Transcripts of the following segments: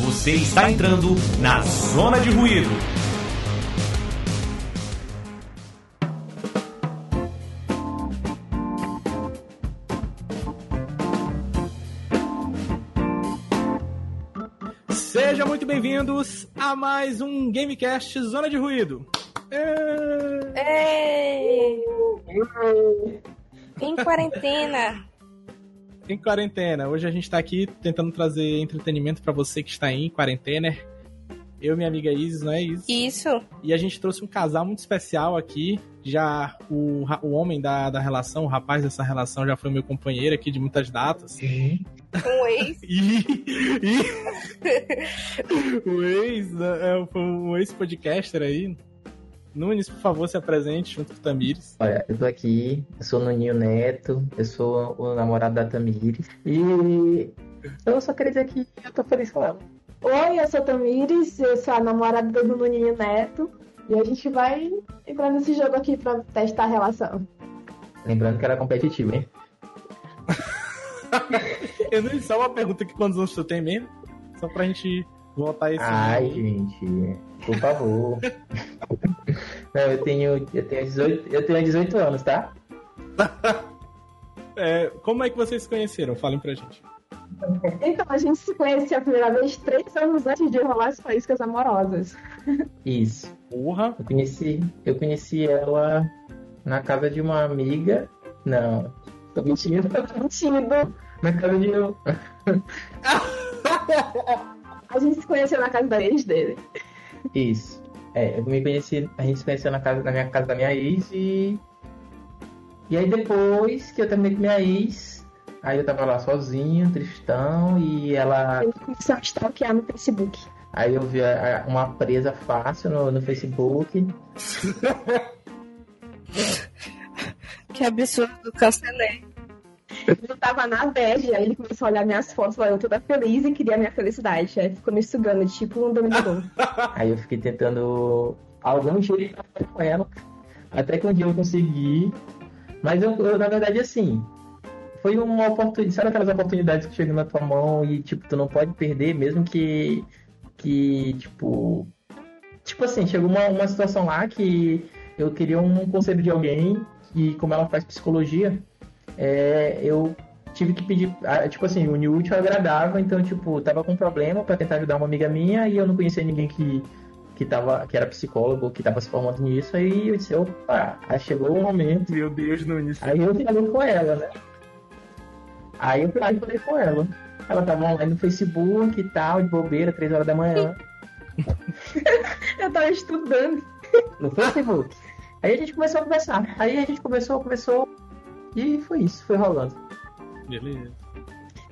Você está entrando na zona de ruído. Sejam muito bem-vindos a mais um Gamecast Zona de Ruído. Ei! Em quarentena. Em quarentena. Hoje a gente tá aqui tentando trazer entretenimento pra você que está em quarentena. Eu e minha amiga Isis, não é Isis? Isso. E a gente trouxe um casal muito especial aqui. Já o, o homem da, da relação, o rapaz dessa relação, já foi meu companheiro aqui de muitas datas. Um ex. E, e o ex, né, é, foi um ex-podcaster aí. Nunes, por favor, se apresente junto com o Tamires. Olha, eu tô aqui, eu sou o Nuninho Neto, eu sou o namorado da Tamires. E eu só queria dizer que eu tô feliz com ela. Oi, eu sou a Tamires, eu sou a namorada do Nuninho Neto e a gente vai entrar nesse jogo aqui pra testar a relação. Lembrando que ela é competitiva, hein? Eu não só uma pergunta que quantos anos tu tem mesmo? Só pra gente voltar esse. Ai, gente, por favor. Não, eu tenho, eu tenho 18, eu tenho 18 anos, tá? É, como é que vocês se conheceram? Falem pra gente. Então, a gente se conheceu a primeira vez três anos antes de rolar as faíscas amorosas. Isso. Porra! Eu conheci, eu conheci ela na casa de uma amiga. Não, tô mentindo. Mentindo. Na casa de um. A gente se conheceu na casa da ex dele. Isso. É, eu me conheci, a gente se conheceu na, casa, na minha casa da minha ex e. E aí depois que eu terminei com minha ex, aí eu tava lá sozinho, tristão, e ela. Ele começou a stalkear no Facebook. Aí eu vi a- a- uma presa fácil no, no Facebook. Que absurdo, cancelei. Eu tava na bad, aí ele começou a olhar minhas fotos, lá eu toda feliz e queria a minha felicidade. Aí ficou me sugando, tipo um dominador. Aí eu fiquei tentando algum jeito com ela. Até que um dia eu consegui. Mas eu, eu, na verdade, assim. Foi uma oportunidade. Sabe aquelas oportunidades que chegam na tua mão e, tipo, tu não pode perder, mesmo que. Que, tipo. Tipo assim, chegou uma, uma situação lá que eu queria um conselho de alguém. E como ela faz psicologia, é, eu tive que pedir. ah, Tipo assim, o útil ao agradável. Então, tipo, tava com um problema pra tentar ajudar uma amiga minha e eu não conhecia ninguém que que, tava, que era psicólogo, que tava se formando nisso, aí eu disse, opa, aí chegou o momento. Meu Deus, Nunes. Aí eu falei com ela, né? Aí eu eu falei com ela. Ela tava online no Facebook e tal, de bobeira, três horas da manhã, Eu tava estudando. no Facebook. Aí a gente começou a conversar. Aí a gente conversou, conversou, e foi isso, foi rolando. Beleza.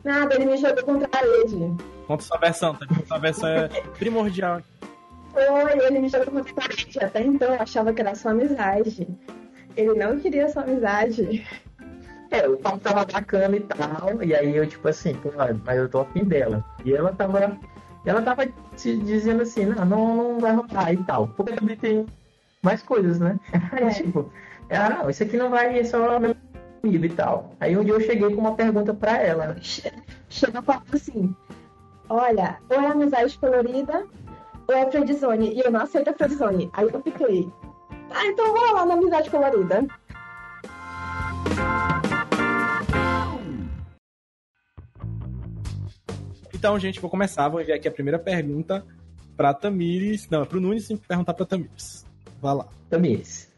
Nada, ele me jogou contra a parede. Conta sua versão, tá? Sua versão é primordial. Foi, ele me jogou contra a parede. Até então eu achava que era só amizade. Ele não queria sua amizade. É, o papo tava bacana e tal, e aí eu, tipo assim, pô, mas eu tô afim dela. E ela tava. Ela tava se dizendo assim, não, não, não vai rolar e tal. Porque também tem mais coisas, né? Aí, É. tipo, ah, não, isso aqui não vai, é só meu amigo e tal. Aí um dia eu cheguei com uma pergunta pra ela. Che- Chega falando assim: Olha, ou é amizade colorida, ou é friendzone. E eu não aceito a friendzone. Aí eu fiquei. Ah, então vou lá na amizade colorida. Então, gente, vou começar. Vou enviar aqui a primeira pergunta pra Tamires. Não, é pro Nunes e perguntar pra Tamires. Vai lá. Tamires,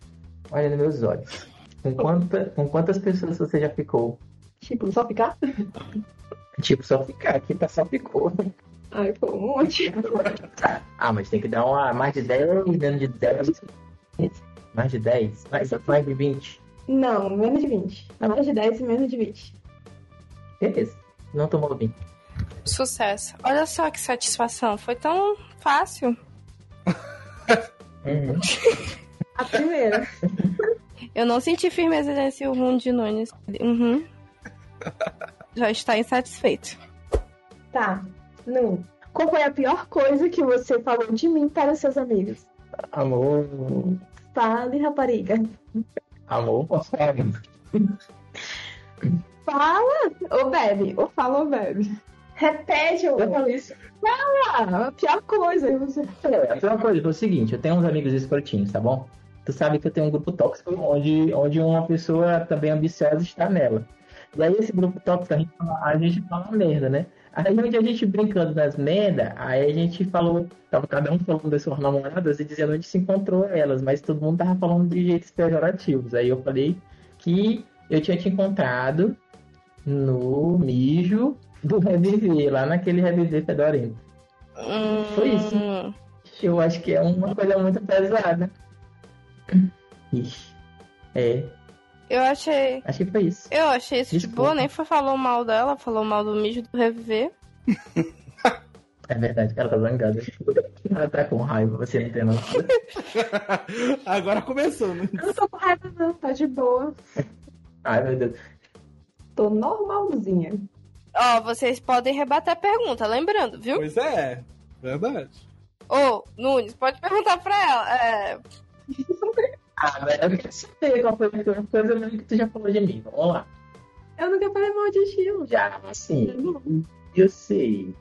olha nos meus olhos. Com, quanta, com quantas pessoas você já ficou? Tipo, só ficar? Tipo, só ficar aqui, tá só ficou. Ai, pô, um monte. Ah, mas tem que dar uma mais de 10, menos de 10. Mais de 10? Mais, mais de 20. Não, menos de 20. Mais de 10 e menos de 20. Beleza. Não tomou vinho. Sucesso. Olha só que satisfação. Foi tão fácil. Uhum. A primeira. Eu não senti firmeza nesse rum de Nunes. Uhum. Já está insatisfeito. Tá. Não. Qual foi a pior coisa que você falou de mim para os seus amigos? Amor. Fale, rapariga. Amor, posso falar? Fala ou bebe. Ou fala ou bebe. Repete, ô. Eu falei isso. Ah, a pior coisa. que Você... É, a pior coisa foi o seguinte, eu tenho uns amigos escrotinhos, tá bom? Tu sabe que eu tenho um grupo tóxico onde, onde uma pessoa também ambiciosa está nela. E aí esse grupo tóxico a gente fala, a gente fala merda, né? Aí onde a gente brincando nas merda, aí a gente falou, tava cada um falando das suas namoradas e dizendo onde se encontrou elas, mas todo mundo tava falando de jeitos pejorativos. Aí eu falei que eu tinha te encontrado no mijo do Reviver, lá naquele Reviver fedorento. Foi isso. Hum, Eu acho que é uma coisa muito pesada. Ixi. É, Eu achei. acho que foi isso. Eu achei isso de Desculpa. boa, nem foi falou mal dela, falou mal do mijo do reviver. É verdade, ela tá zangada. Ela tá com raiva, você não tem noção. Agora começou, né? Eu não tô com raiva, não. Tá de boa. Ai, meu Deus. Tô normalzinha. Ó, vocês podem rebater a pergunta, lembrando, viu? Pois é, verdade. Ô, Nunes, pode perguntar pra ela. É, Ah, velho, eu quero saber qual foi a coisa mesmo que tu já falou de mim. Vamos lá. Eu nunca falei mal de estilo. Já, assim, eu sei.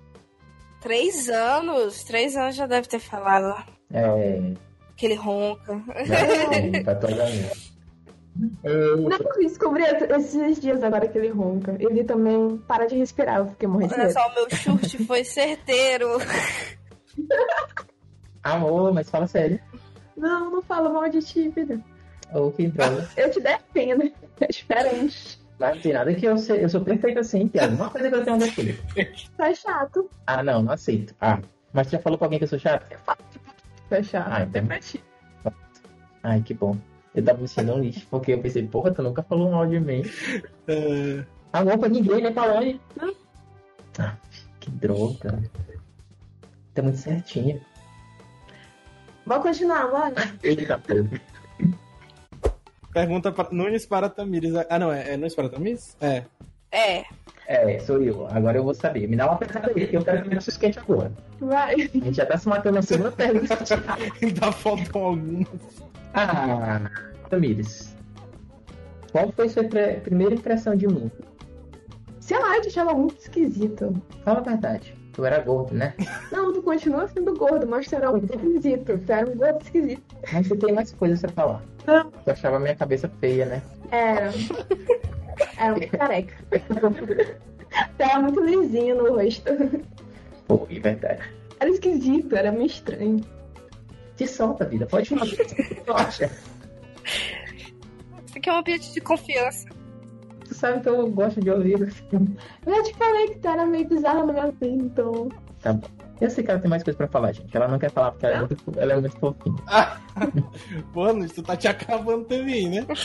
três anos. Três anos já deve ter falado É, que ele ronca. não, tá toda Eu, Não, eu descobri esses dias agora que ele ronca. Ele também para de respirar. Eu fiquei morrendo de Olha só, o meu chute foi certeiro. amor, mas fala sério. Não, não falo mal de ti, vida. Ou que droga. Eu te defendo. É diferente. Mas não tem nada que eu. Eu sou perfeito assim, Tiago. Uma coisa que eu tenho daquele. Tu é chato. Ah, não, não aceito. Ah, mas tu já falou pra alguém que eu sou chato? Tu é chato. Ah, então. Ai, que bom. Eu tava me sentindo um lixo, porque eu pensei, porra, tu nunca falou mal de mim. É, Amor pra ninguém, né, Palone? Ah, que droga. Tá muito certinha. Vamos continuar, bora. Eita, pergunta para Nunes para Tamires. Ah, não, é, é Nunes para Tamires? É. É. É, sou eu. Agora eu vou saber. Me dá uma pensada aí, que eu quero que me quente agora. Vai. A gente já tá se matando na segunda pergunta. Ainda faltam algumas. Ah, Tamires. Qual foi sua primeira impressão de mim? Sei lá, eu te achava muito esquisito. Fala a verdade. Tu era gordo, né? Não, tu continua sendo gordo, mas tu era muito esquisito. Tu era um gordo esquisito. Mas você tem mais coisas pra falar. Não. Tu achava minha cabeça feia, né? Era. Era muito careca. Tu era muito lisinho no rosto. Pô, é verdade. Era esquisito, era meio estranho. Te solta, vida. Pode falar. Tu acha? Isso aqui é um ambiente de confiança. Tu sabe que eu gosto de ouvir. Eu já te falei que tu era meio bizarro, mas assim, então. Tá bom. Eu sei que ela tem mais coisa pra falar, gente. Ela não quer falar porque ela é muito, ela é muito fofinha. Pô, Nunes, tu tá te acabando também, né?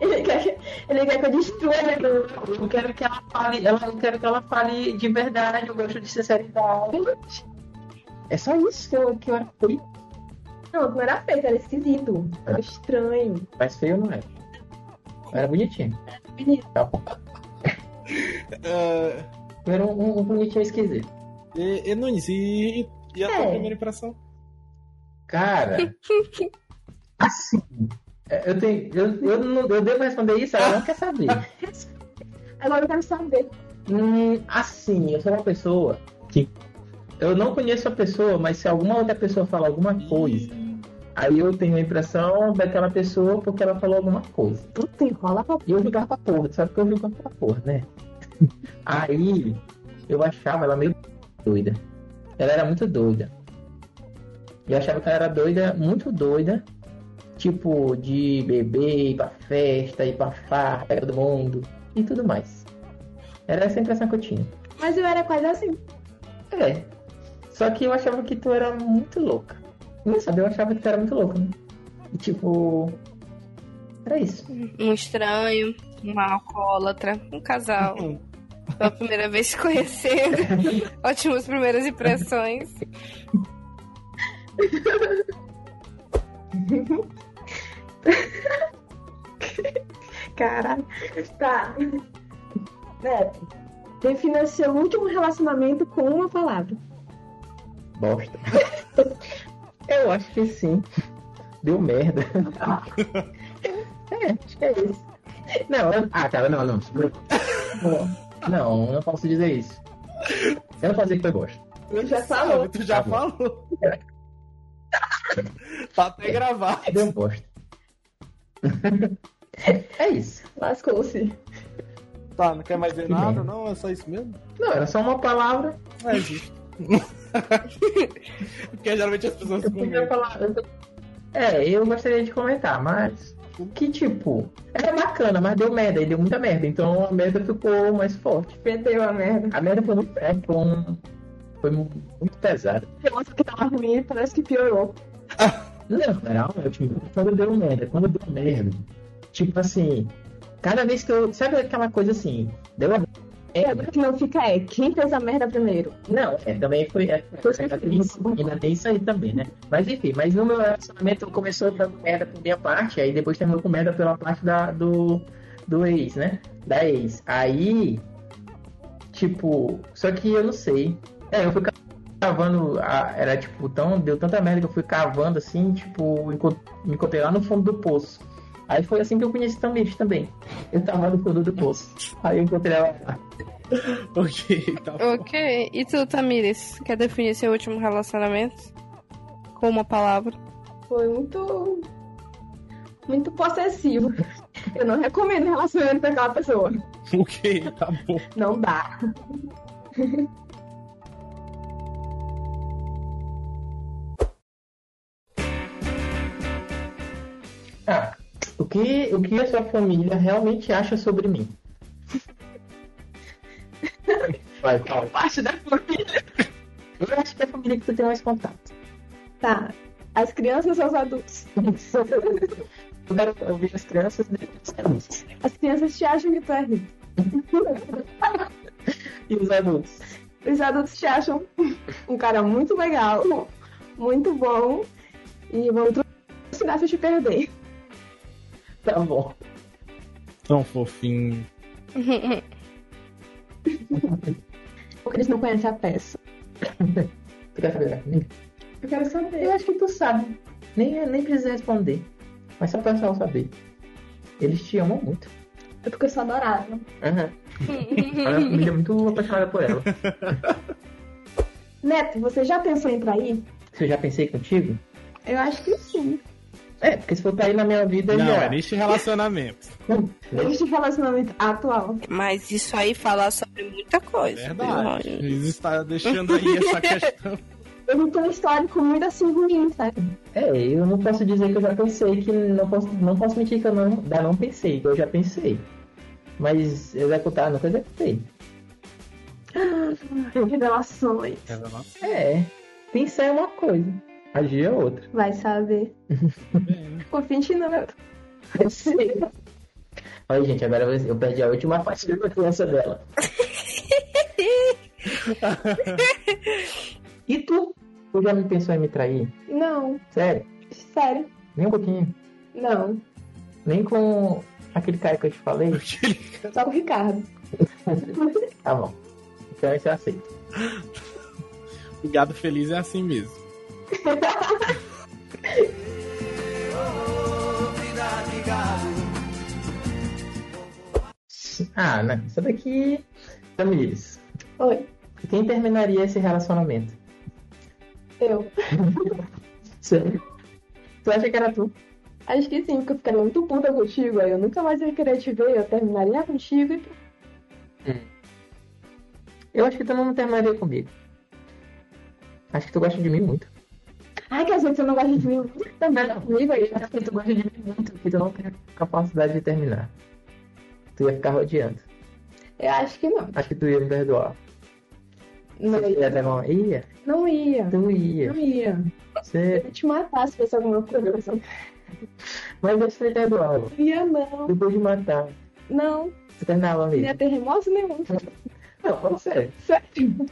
Ele quer, que- ele quer que eu destrua ele. Eu quero que ela fale, ela, eu quero que ela fale de verdade, eu gosto de sinceridade. É só isso que eu, que eu. Não, não era feio, era esquisito. Era estranho. Mas feio não era. Eu era bonitinho. Bonito. Tá bom. É, Eu era um, um- bonitinho esquisito. e, e Nunes, e, e a tua É. primeira impressão? Cara, assim, é, eu tenho. Eu, eu, não, eu devo responder isso, ela não quer saber. Agora eu quero saber. Hum, assim, eu sou uma pessoa que. Eu não conheço a pessoa, mas se alguma outra pessoa falar alguma coisa, aí eu tenho a impressão daquela pessoa porque ela falou alguma coisa. Puta, enrola pra E eu julgava pra porra, sabe que eu julgava pra porra, né? Aí eu achava ela meio doida. Ela era muito doida. Eu achava que ela era doida, muito doida. Tipo, de beber, ir pra festa, ir pra farra, pegar do mundo e tudo mais. Era essa a impressão que eu tinha. Mas eu era quase assim. É. Só que eu achava que tu era muito louca. Não sabe, eu achava que tu era muito louca, né? E tipo. Era isso. Um estranho, uma alcoólatra, um casal. Hum, Pela primeira vez se conhecendo. Ótimas primeiras impressões. Caralho. Tá. Neto, defina seu último relacionamento com uma palavra. Bosta. eu acho que sim. Deu merda. é, acho que é isso. Não, eu- ah, cara, não, não. Não, não posso dizer isso. Eu não posso dizer que foi bosta. Eu já Sabe, falou. tu já Tá falou. tá até gravado. Deu bosta. É isso. Lascou-se. Tá, não quer mais ver Que nada? Não, é só isso mesmo? Não, era só uma palavra. É justo. Porque geralmente as pessoas Eu comentam. falar. eu- É, eu gostaria de comentar, mas. O que, tipo. Era bacana, mas deu merda, e deu muita merda. Então a merda ficou mais forte. Perdeu a merda. A merda foi muito. É, foi, um- foi muito pesada. Nossa, que tava ruim e parece que piorou. Não, era ótimo. Quando deu merda, quando deu merda. Tipo assim, cada vez que eu. Sabe aquela coisa assim? Deu a merda. Agora que não fica é, quem fez a merda primeiro? Não, é, também foi. É, ainda, tem isso, aí também, né? Mas enfim, mas no meu relacionamento começou dando merda por minha parte, aí depois terminou com merda pela parte da, do, do ex, né? Da ex. Aí, tipo, só que eu não sei. É, eu fui cavando, a- era tipo, tão, deu tanta merda que eu fui cavando assim, tipo, me encontrei lá no fundo do poço. Aí foi assim que eu conheci Tamires também. Eu tava no fundo do poço. Aí eu encontrei ela lá. Ok, tá bom. Ok. E tu, Tamires, quer definir seu último relacionamento? Com uma palavra. Foi muito. Muito possessivo. Eu não recomendo relacionamento com aquela pessoa. Ok, tá bom. Não dá. O que, o que a sua família realmente acha sobre mim? Vai, fala. Parte da família. Eu acho que é a família que tu tem mais contato. Tá. As crianças ou os adultos? Eu quero ouvir as crianças e adultos. As crianças te acham que tu é rico. E os adultos? Os adultos te acham um cara muito legal, muito bom. E vão trucidar se eu te perder. Tá bom. Tão fofinho. Porque eles não conhecem a peça. Tu quer saber da? Eu quero saber. Eu acho que tu sabe. Nem, nem precisa responder. Mas só pra pessoal saber. Eles te amam muito. É porque eu sou adorável. Aham. A é muito apaixonada por ela. Neto, você já pensou em trair? Se eu já pensei contigo? Eu acho que sim. É, porque se for trair na minha vida, Não, já. é neste relacionamento. Neste relacionamento atual. Mas isso aí fala sobre muita coisa. Verdade. Eles está deixando aí essa questão. Eu não tenho um histórico muito assim ruim, sabe? É, eu não posso dizer que eu já pensei, que não posso, não posso mentir que eu não, ainda não pensei, que eu já pensei. Mas executar, nunca executei. Revelações. É, pensar é uma coisa, agir é outra. Vai saber. Não, Neto. Eu sei. Olha, gente, agora eu perdi a última parte da criança dela. e tu? Tu já me pensou em me trair? Não, Sério? sério. Nem um pouquinho. Não. Nem com aquele cara que eu te falei? Só o Ricardo. Tá bom. Então isso eu aceito. O gado feliz é assim mesmo. Ah, né? Isso daqui. Tamires, Oi, quem terminaria esse relacionamento? eu. Sério? Tu acha que era tu? Acho que sim, porque eu ficaria muito puta contigo, aí eu nunca mais ia querer te ver, eu terminaria contigo e Eu acho que tu não terminaria comigo. Acho que tu gosta de mim muito. Ai, que às vezes você não gosta de mim também não comigo aí. Acho que tu gosta de mim muito, que tu não tem capacidade de terminar. Tu ia ficar rodeando. Eu acho que não. Acho que tu ia me perdoar. Não Você ia levar uma... Ia? Não ia. Tu ia. Não ia. Eu Você... ia te matar se fosse alguma coisa. Mas você me perdoava. Não ia, não. Depois de matar. Não. Você terminava Não ia mesmo. ter remorso nenhum. Não, sério. Sério.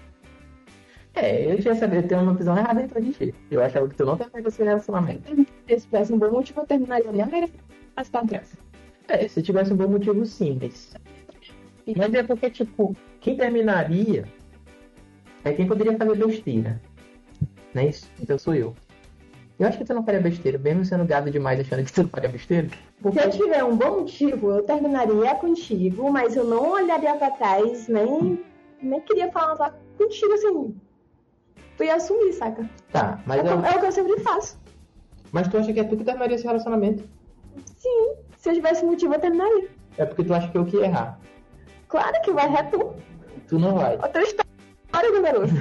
É, eu já sabia, eu tenho uma visão errada então de ti. Eu achava que tu não terminaria esse relacionamento. Se tivesse um bom motivo, eu terminaria minha carreira. As patrões. É, se tivesse um bom motivo, sim, mas. Mas é porque, tipo, quem terminaria é quem poderia fazer besteira. Não é isso? Então sou eu. Eu acho que tu não faria besteira, mesmo sendo gado demais achando que tu não faria besteira. Porque... Se eu tiver um bom motivo, eu terminaria contigo, mas eu não olharia pra trás, nem, nem queria falar contigo assim. Tu ia assumir, saca? Tá, mas, É, eu... o- é o que eu sempre faço. mas tu acha que é tu que terminaria esse relacionamento? Sim, se eu tivesse motivo, eu terminaria. É porque tu acha que eu que ia errar. Claro que vai é tu. Tu não vai. Outra história do garoto.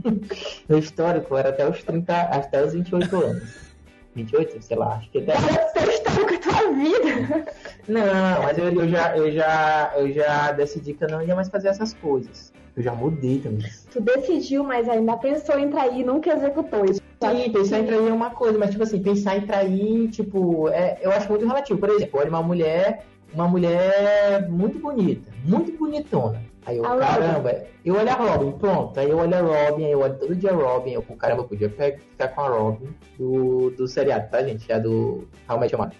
Meu histórico era até os 30, até os 28 anos. 28, sei lá, acho que até. Outra história com a tua vida. Não, mas eu, eu já, eu, já, eu já decidi que eu não ia mais fazer essas coisas. Eu já mudei também. Tu decidiu, mas ainda pensou em trair e nunca executou isso. Sim, pensar em trair é uma coisa, mas tipo assim, pensar em trair, tipo, é, eu acho muito relativo. Por exemplo, olha uma mulher, uma mulher muito bonita, muito bonitona. Aí eu, A Robin. caramba, eu olho a Robin, pronto. Aí eu olho a Robin, aí eu olho todo dia a Robin, eu, caramba, eu podia ficar com a Robin do, do seriado, tá, gente? É do How I Met Your Mother.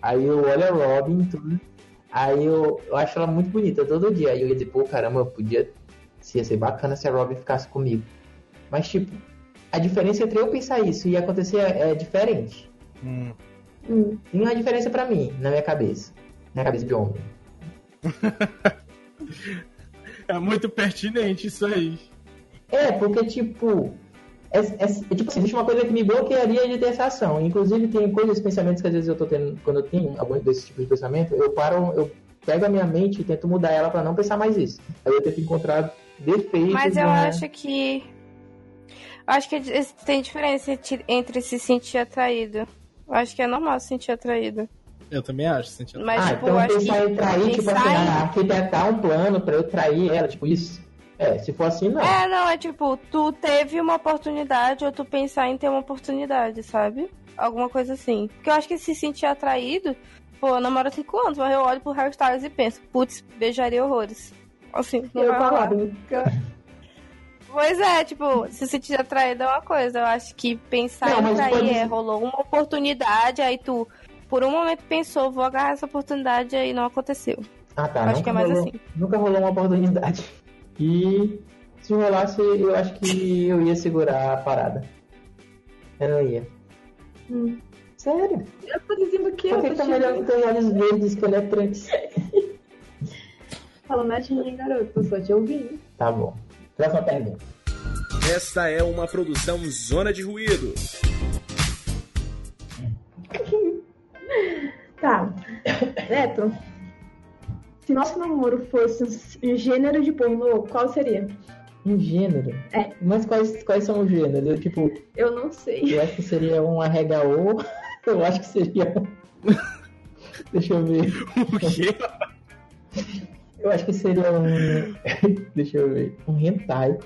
Aí eu olho a Robin, tudo. Aí eu, eu acho ela muito bonita todo dia. Aí eu ia dizer, pô, caramba, eu podia. Se ia ser bacana se a Robin ficasse comigo. Mas, tipo, a diferença entre eu pensar isso e acontecer é, é diferente. Hum. Hum. Tem uma diferença pra mim, na minha cabeça. Na cabeça de homem. É muito pertinente isso aí. É, porque, tipo. É, é- é tipo assim, existe uma coisa que me bloquearia de ter essa ação. Inclusive, tem coisas, pensamentos que às vezes eu tô tendo. Quando eu tenho algum desse tipo de pensamento, eu paro, eu pego a minha mente e tento mudar ela pra não pensar mais isso. Aí eu tento encontrar defeitos. Mas eu na- acho que. Eu acho que tem diferença entre- se sentir atraído. Eu acho que é normal se sentir atraído. Eu também acho, sentido. Mas, ah, tipo, eu então acho pensar que. em trair, tipo assim, pensar em- ah, arquitetar um plano pra eu trair ela, tipo isso. É, se for assim, não. É, não, é tipo, tu teve uma oportunidade ou tu pensar em ter uma oportunidade, sabe? Alguma coisa assim. Porque eu acho que se sentir atraído, pô, eu namoro há cinco anos, mas eu olho pro Harry Styles e penso, putz, beijaria horrores. Assim, não Eu vai com a rolar. Robin. Pois é, tipo, se sentir atraído é uma coisa. Eu acho que pensar Não, em trair pode é, rolou uma oportunidade, aí tu, por um momento pensou, vou agarrar essa oportunidade, aí não aconteceu. Ah, tá. Acho nunca que é mais rolou, assim. Nunca rolou uma oportunidade. E se rolasse, eu acho que eu ia segurar a parada. Eu não ia. Hum. Sério? Eu tô dizendo que eu Por que tô que tá te melhor que tem olhos verdes penetrantes? falando de mim, garoto. Eu só te ouvi. Tá bom. Próxima pergunta. Esta é uma produção Zona de Ruído. Tá. Neto, se nosso namoro fosse um gênero de pornô, qual seria? Um gênero? É. Mas quais, quais são os gêneros? Eu, tipo, Eu não sei. eu acho que seria um arregaô. Eu acho que seria. Deixa eu ver. O quê? Eu acho que seria um... Deixa eu ver. Um hentai.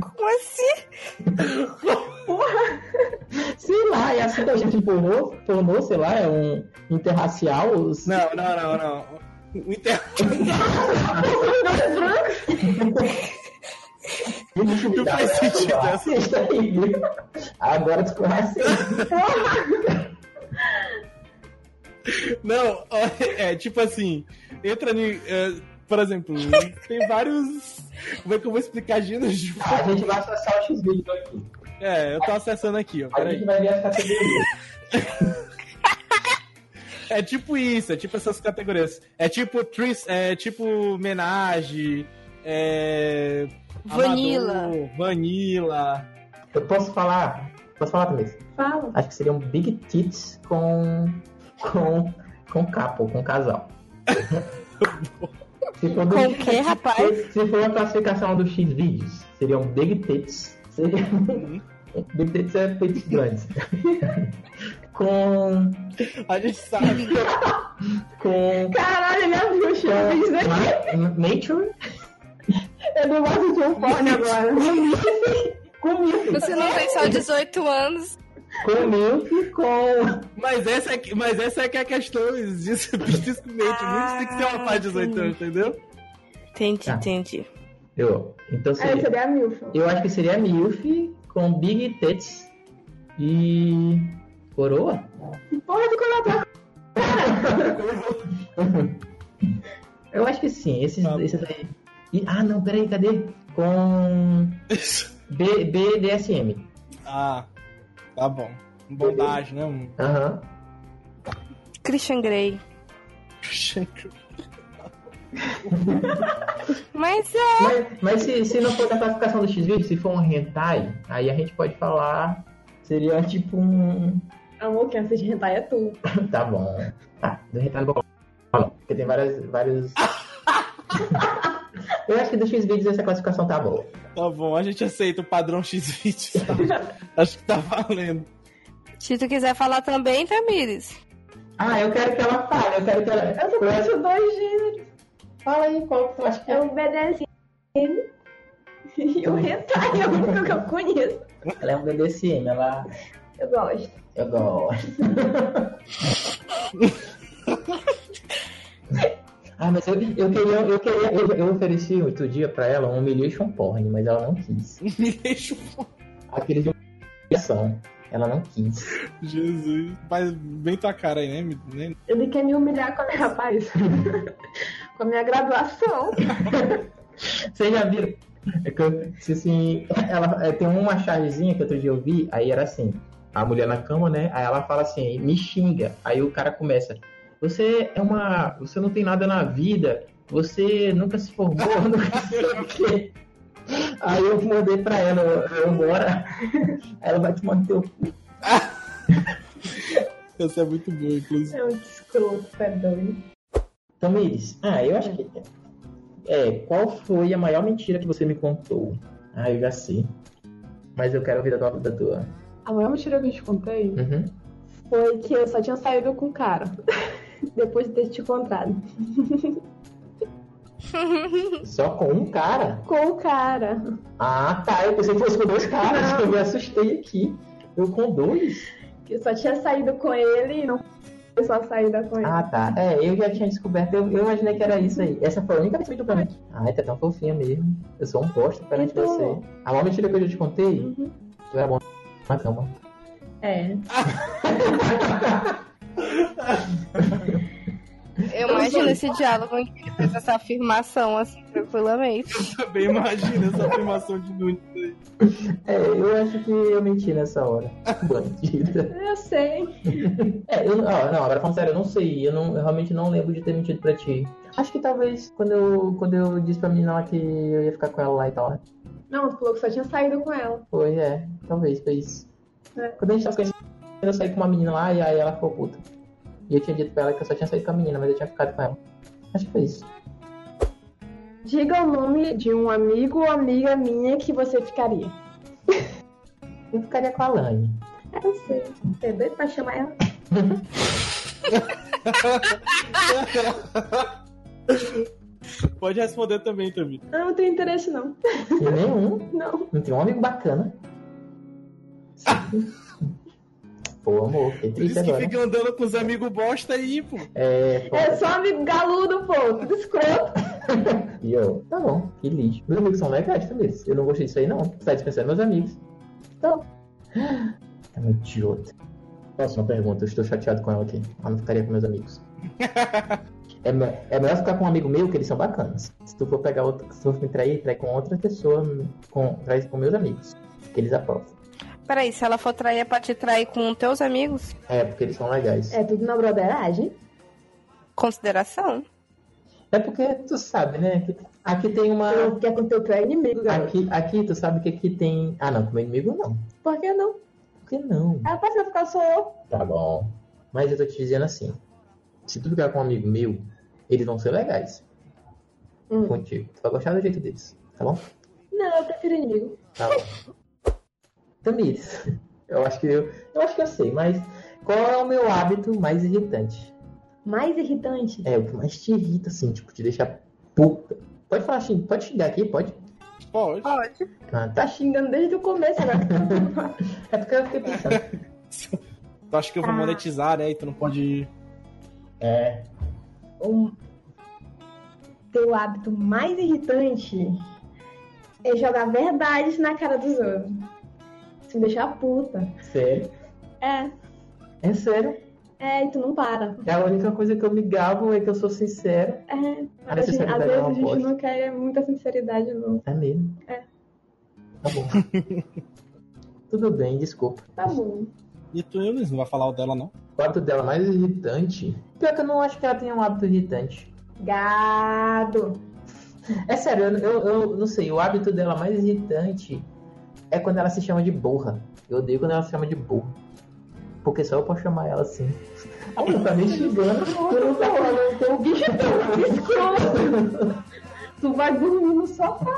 Como assim? Sei lá, é assim que a gente pornô, pornô, sei lá, é um interracial. os- Não, não, não, não. O inter... Deixa eu Não faz sentido essa. Agora tu ficou racista. Não, é tipo assim, entra em. é, por exemplo, tem vários. Como é que eu vou explicar gêneros de. A gente vai acessar o X-Video aqui. É, eu tô acessando aqui, ó. A gente vai ver as categorias. É tipo isso, é tipo essas categorias. É tipo tris, é tipo menage, é. Vanilla. amador, vanilla. Eu posso falar? Posso falar também? Fala. Acho que seria um Big Tits com. Com. com couple, com casal. Se for do- Com o quê, rapaz? Se, se for a classificação do X-Vídeos, seria um Big Tits. Seria... Big Tits é peitos grandes. com. A gente sabe. com. Caralho, bruxa. Eu fiz aqui. Ma- Nature? Eu não gosto de um porno agora. Com milk. Você não tem só 18 anos. Com milk, com. Mas essa é, que- mas essa é que é a questão disso, especificamente. Muito tem que ser uma paz de 18 anos, entendeu? Entendi, Tá. entendi. Eu. Então Aí seria. seria a Milf. Eu acho que seria MILF com Big Tits e. Coroa? Porra do coração. Eu acho que sim, esses, Tá. esses aí. E- ah, não, peraí, cadê? Com B, BDSM. Ah, tá bom. Bondade, né? Um... Aham. Christian Grey. Mas é. Mas, mas se, se não for da classificação do X-Video, se for um hentai, aí a gente pode falar. Seria tipo um. Amor, quem assiste hentai é tu. Tá bom. Tá, do hentai não vou falar, não, Porque tem várias. vários. Eu acho que do X-Videos essa classificação tá boa. Tá bom, a gente aceita o padrão X-Video. Acho que tá valendo. Se tu quiser falar também, Tamires. Ah, eu quero que ela fale, eu quero que ela. Eu só conheço dois gêneros. Fala aí, qual que tu acha que É é? o BDSM e o hentai, é o único que eu conheço. Ela é um BDSM, ela. Eu gosto. Eu gosto. ah, mas eu, eu queria, eu queria, eu, eu ofereci outro dia pra ela um humiliation porn, mas ela não quis. Me deixa Aquele de humilhação. Ela não quis. Jesus. Faz bem tua cara aí, né? Ele quer me humilhar com a minha rapaz. com a minha graduação. Vocês já viram? É que eu, se assim, ela é, tem uma chargezinha que outro dia eu vi, aí era assim, a mulher na cama, né? Aí ela fala assim, me xinga. Aí o cara começa, você é uma. Você não tem nada na vida, você nunca se formou, nunca sei o quê. Aí eu mandei pra ela, eu, bora. Ela vai te manter o cu. Essa é muito boa, inclusive. É um escroto, é doido. Tamires, ah, eu acho que. É, qual foi a maior mentira que você me contou? Ah, eu já sei. Mas eu quero ouvir a tua. Da tua. A maior mentira que eu te contei Uhum. foi que eu só tinha saído com o cara. Depois de ter te encontrado. Só com um cara? Com o cara. Ah, tá. Eu pensei que fosse com dois caras. Não. Eu me assustei aqui. Eu com dois? Que eu só tinha saído com ele e não foi só saída com ele. Ah, tá. É, eu já tinha descoberto. Eu, eu imaginei que era isso aí. Essa foi a única mentira pra mim. Ai, tá tão fofinha mesmo. Eu sou um bosta perante Então. você. A maior mentira que eu já te contei, Uhum. tu era bom na cama. É. Eu imagino esse diálogo em que ele fez essa afirmação, assim, tranquilamente. Também imagina essa afirmação de Nunes aí. É, eu acho que eu menti nessa hora. Bandida. Eu sei. É, eu, ó, não, agora falando sério, eu não sei. Eu, não, eu realmente não lembro de ter mentido pra ti. Acho que talvez quando eu, quando eu disse pra menina lá que eu ia ficar com ela lá e tal. Não, tu falou que só tinha saído com ela. Foi, é. Talvez, foi isso. É. Quando a gente tava conhecendo, eu saí com uma menina lá e aí ela ficou puta. E eu tinha dito pra ela que eu só tinha saído com a menina, mas eu tinha ficado com ela. Acho que foi isso. Diga o nome de um amigo ou amiga minha que você ficaria. Eu ficaria com a Lani. Eu sei. Você é doido pra chamar ela? Pode responder também, Tamir. Eu não tenho interesse, não. E nenhum. Não. Não tem um amigo bacana. Pô, amor, fiquei Por triste isso que agora. fica andando com os amigos bosta aí, pô. É, pô. É só amigo galudo, pô. Tudo escroto. E eu, tá bom, que lixo. Meus amigos são legais também. Eu não gostei disso aí, não. Você tá dispensando meus amigos. Então. É um idiota. Próxima pergunta, eu estou chateado com ela aqui. Ela não ficaria com meus amigos. É, me- é melhor ficar com um amigo meu, que eles são bacanas. Se tu for pegar outro, se tu for me trair, trai com outra pessoa, com, trai com meus amigos. Que eles aprovam. Peraí, se ela for trair, é pra te trair com teus amigos? É, porque eles são legais. É tudo na broderagem. Consideração? É porque tu sabe, né? que aqui tem uma. Quer com teu pior inimigo, garoto. Aqui, aqui tu sabe que aqui tem. Ah, não, com meu inimigo não. Por que não? Por que não? Ela pode ficar só eu. Tá bom. Mas eu tô te dizendo assim: se tu ficar com um amigo meu, eles vão ser legais Hum. contigo. Tu vai gostar do jeito deles, tá bom? Não, eu prefiro inimigo. Tá bom. Tamires, eu acho que eu, eu acho que eu sei, mas qual é o meu hábito mais irritante? Mais irritante. É, o que mais te irrita, assim, tipo, te deixa puta. Pode falar, xing- pode xingar aqui, pode? Pode. Pode. Ah, Tá xingando desde o começo agora. É porque eu fiquei pensando. Tu acha que eu vou Ah. monetizar, né? E tu não pode. É, o teu hábito mais irritante é jogar verdades na cara dos outros. Isso me deixa puta. sério. É, É sério. é, e tu não para. É a única coisa que eu me gabo é que eu sou sincero. É, A a gente- às vezes é a gente não quer muita sinceridade, não. É mesmo? É. Tá bom. Tudo bem, desculpa. Tá bom. E tu, Eunice, não vai falar o dela, não? O hábito dela mais irritante? Pior que eu não acho que ela tenha um hábito irritante. Gado. É sério, eu, eu, eu não sei, o hábito dela mais irritante é quando ela se chama de burra. Eu odeio quando ela se chama de burra. Porque só eu posso chamar ela assim. Ah, tu tá me xingando, tu não tá falando teu bicho Escroto. Tu vai dormir no sofá,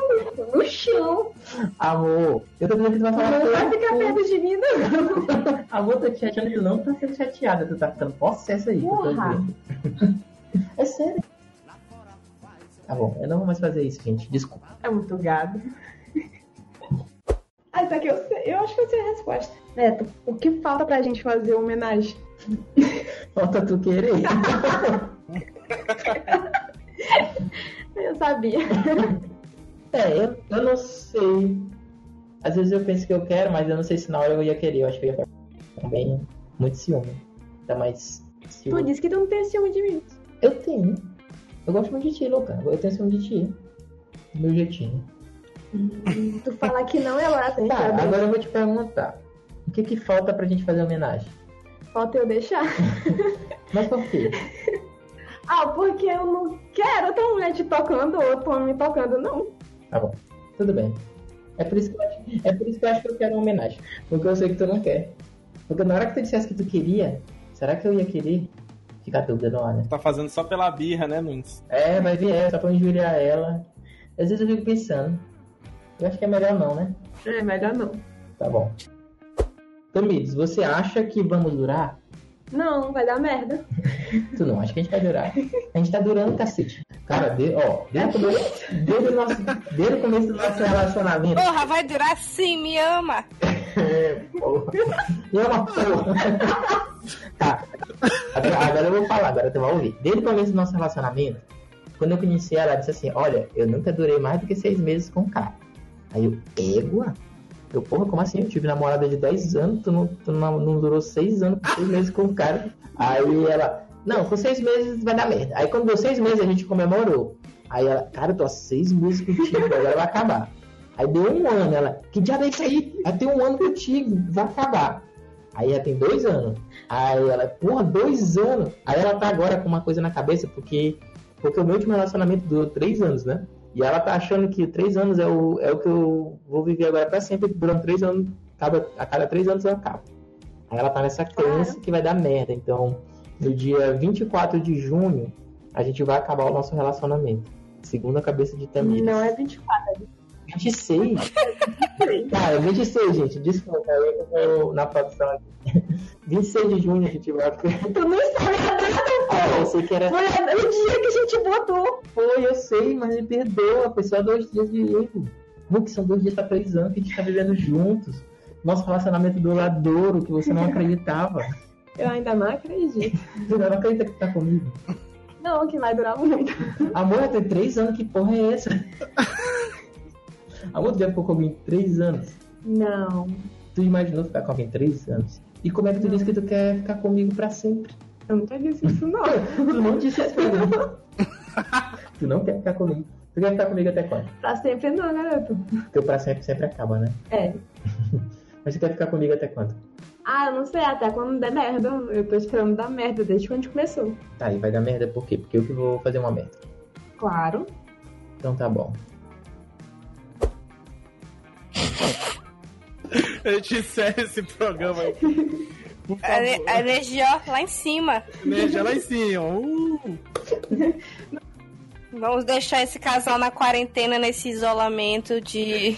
no chão. Amor, eu tô dizendo que tu vai falar Não vai ficar perto de mim, não. Amor, tô te achando que tu não tá sendo chateada, tu tá ficando possessa aí. eu tô Porra. É sério. Tá bom, eu não vou mais fazer isso, gente. Desculpa. É muito gado. Ah, isso aqui eu sei. Eu acho que eu sei a resposta. Neto, o que falta pra gente fazer homenagem? Falta tu querer. Eu sabia. É, eu, eu não sei. Às vezes eu penso que eu quero, mas eu não sei se na hora eu ia querer. Eu acho que eu ia ficar também muito ciúme. Ainda mais Tu ciúme. disse que tu não tem ciúme de mim. Eu tenho. Eu gosto muito de ti, louca. Eu tenho ciúme de ti. Do meu jeitinho. Tu falar que não, ela tem. Tá, agora eu vou te perguntar. O que que falta pra gente fazer homenagem? Falta eu deixar. Mas por quê? Ah, porque eu não quero tua mulher te tocando ou tua me tocando, não. Tá bom. Tudo bem. É por isso que eu acho, é por isso que eu acho que eu quero uma homenagem. Porque eu sei que tu não quer. Porque na hora que tu dissesse que tu queria, será que eu ia querer? Fica a dúvida no ar, né? Tá fazendo só pela birra, né, Nunes? É, vai vir ela, só pra injuriar ela. Às vezes eu fico pensando. Eu acho que é melhor não, né? É, melhor não. Tá bom. Tomides, você acha que vamos durar? Não, vai dar merda. Tu não acha que a gente vai durar? A gente tá durando, cacete. Cara, de, ó, desde o começo, desde o nosso, desde o começo do nosso relacionamento. Porra, vai durar sim, me ama. É, porra. E é uma porra. Tá. Agora, agora eu vou falar, agora tu vai ouvir. Desde o começo do nosso relacionamento, quando eu conheci ela, ela disse assim: Olha, eu nunca durei mais do que seis meses com o cara. Aí eu, égua? Eu, porra, como assim? Eu tive namorada de 10 anos, tu não, tu não, durou seis anos, seis meses com o cara. Aí ela, não, com seis meses vai dar merda. Aí quando deu seis meses, a gente comemorou. Aí ela, cara, eu tô há seis meses contigo, agora vai acabar. Aí deu um ano, ela, que diabo é isso aí? Já tem um ano contigo, vai acabar. Aí ela tem dois anos. Aí ela, porra, dois anos. Aí ela tá agora com uma coisa na cabeça, porque, porque o meu último relacionamento durou três anos, né? E ela tá achando que três anos é o, é o que eu vou viver agora para sempre, durante três anos, cada, a cada três anos eu acabo. Aí ela tá nessa crença claro. que vai dar merda. Então, no dia 24 de junho, a gente vai acabar o nosso relacionamento. Segundo a cabeça de Tamir. Não é 24, é 24. 26? Cara, 26, gente. Desculpa, eu tô na produção aqui. 26 de junho a gente vai. Tu nem sabe Você que era. Foi o dia que a gente botou. Foi, eu sei, mas me perdoa. Foi só dois dias de erro. Hulk, são dois dias pra prisão que a gente tá vivendo juntos. Nosso relacionamento duradouro que você não acreditava. Eu ainda não acredito. Você não acredita que tá comigo? Não, que vai durar muito. Amor, tem três anos, que porra é essa? Amor, já ficou comigo três anos? Não. Tu imaginou ficar com alguém três anos? E como é que tu disse que tu quer ficar comigo pra sempre? Eu nunca disse isso, não. Tu não disse isso pra mim. Tu não quer ficar comigo. Tu quer ficar comigo até quando? Pra sempre não, garoto. Porque o pra sempre sempre acaba, né? É. Mas tu quer ficar comigo até quando? Ah, eu não sei, até quando der merda. Eu tô esperando dar merda desde quando a gente começou. Tá, e vai dar merda por quê? Porque eu que vou fazer uma merda. Claro. Então tá bom. A gente encerra esse programa aí. Por A, a energia lá em cima. Energia lá em cima. Uh. Vamos deixar esse casal na quarentena, nesse isolamento de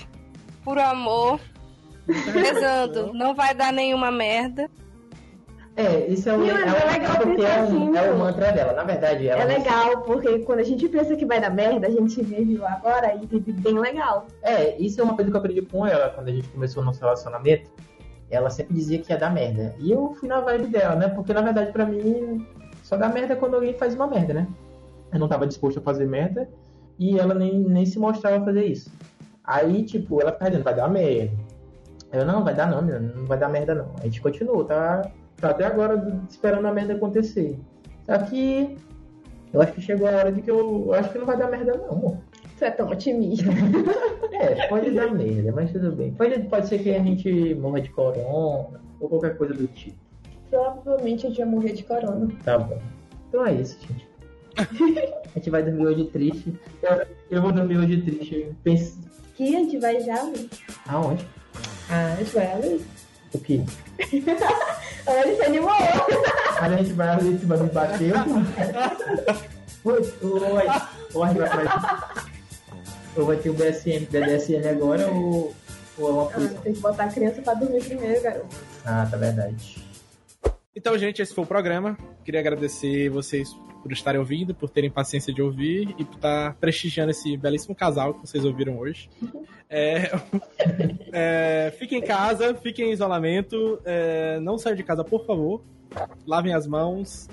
puro amor. Rezando, não vai dar nenhuma merda. É, isso é, um, é, é legal é porque é, pensar um, assim, é o mantra dela. Na verdade, ela É legal, porque quando a gente pensa que vai dar merda, a gente vive o agora e vive bem legal. É, isso é uma coisa que eu aprendi com ela quando a gente começou o nosso relacionamento. Ela sempre dizia que ia dar merda. E eu fui na vibe dela, né? Porque na verdade pra mim só dá merda quando alguém faz uma merda, né? Eu não tava disposto a fazer merda e ela nem, nem se mostrava fazer isso. Aí, tipo, ela dizendo, vai dar merda. Eu, não, vai dar não, menina, não vai dar merda não. A gente continuou, tá, tá até agora esperando a merda acontecer. Só que eu acho que chegou a hora de que eu, eu acho que não vai dar merda não, amor. Você é tão otimista. É, pode dar merda, mas tudo bem. Pode, pode ser que a gente morra de corona ou qualquer coisa do tipo. Provavelmente eu já morrer de corona. Tá bom. Então é isso, gente. A gente vai dormir hoje triste. Eu, eu vou dormir hoje triste. Pense... Que a gente vai já? Aonde? Ah, a gente vai. O quê? Olha, ele se animou. A gente vai ali, você vai me bater. Oi, oi, oi, vai pra Ou vai ter o BSN, BDSN agora ou, ou é uma Ah, coisa? tem que botar a criança pra dormir primeiro, garoto. Ah, tá verdade. Então, gente, esse foi o programa. Queria agradecer vocês por estarem ouvindo, por terem paciência de ouvir e por estar prestigiando esse belíssimo casal que vocês ouviram hoje. É, é, fiquem em casa, fiquem em isolamento, é, não saiam de casa, por favor. Lavem as mãos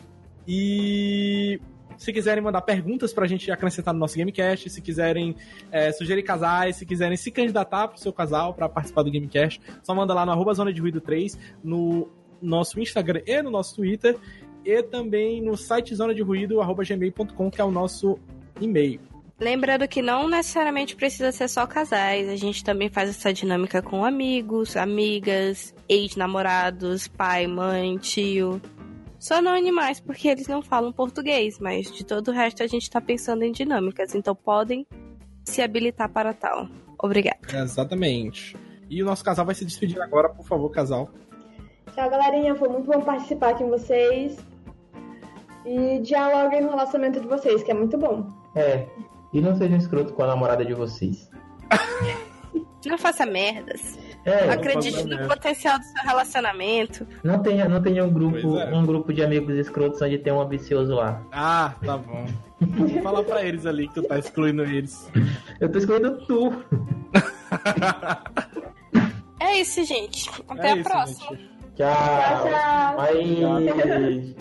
e se quiserem mandar perguntas pra gente acrescentar no nosso Gamecast, se quiserem é, sugerir casais, se quiserem se candidatar pro seu casal pra participar do Gamecast, só manda lá no arroba Zona de Ruído 3, no nosso Instagram e no nosso Twitter, e também no site zona de ruído, arroba gmail.com, que é o nosso e-mail. Lembrando que não necessariamente precisa ser só casais, a gente também faz essa dinâmica com amigos, amigas, ex-namorados, pai, mãe, tio. Só não animais, porque eles não falam português, mas de todo o resto a gente tá pensando em dinâmicas, então podem se habilitar para tal. Obrigada. Exatamente. E o nosso casal vai se despedir agora, por favor, casal. Tchau, galerinha. Foi muito bom participar com vocês. E dialoguem no relacionamento de vocês, que é muito bom. É. E não sejam escroto com a namorada de vocês. Não faça merdas. É, Acredite no merda. potencial do seu relacionamento. não tenha, não tenha um grupo, é. um grupo de amigos escrotos onde tem um ambicioso lá. Ah, tá bom. Vou falar pra eles ali que tu tá excluindo eles. Eu tô escolhendo tu. É isso, gente. Até É a isso, próxima. gente. Tchau. Tchau, tchau. Bye.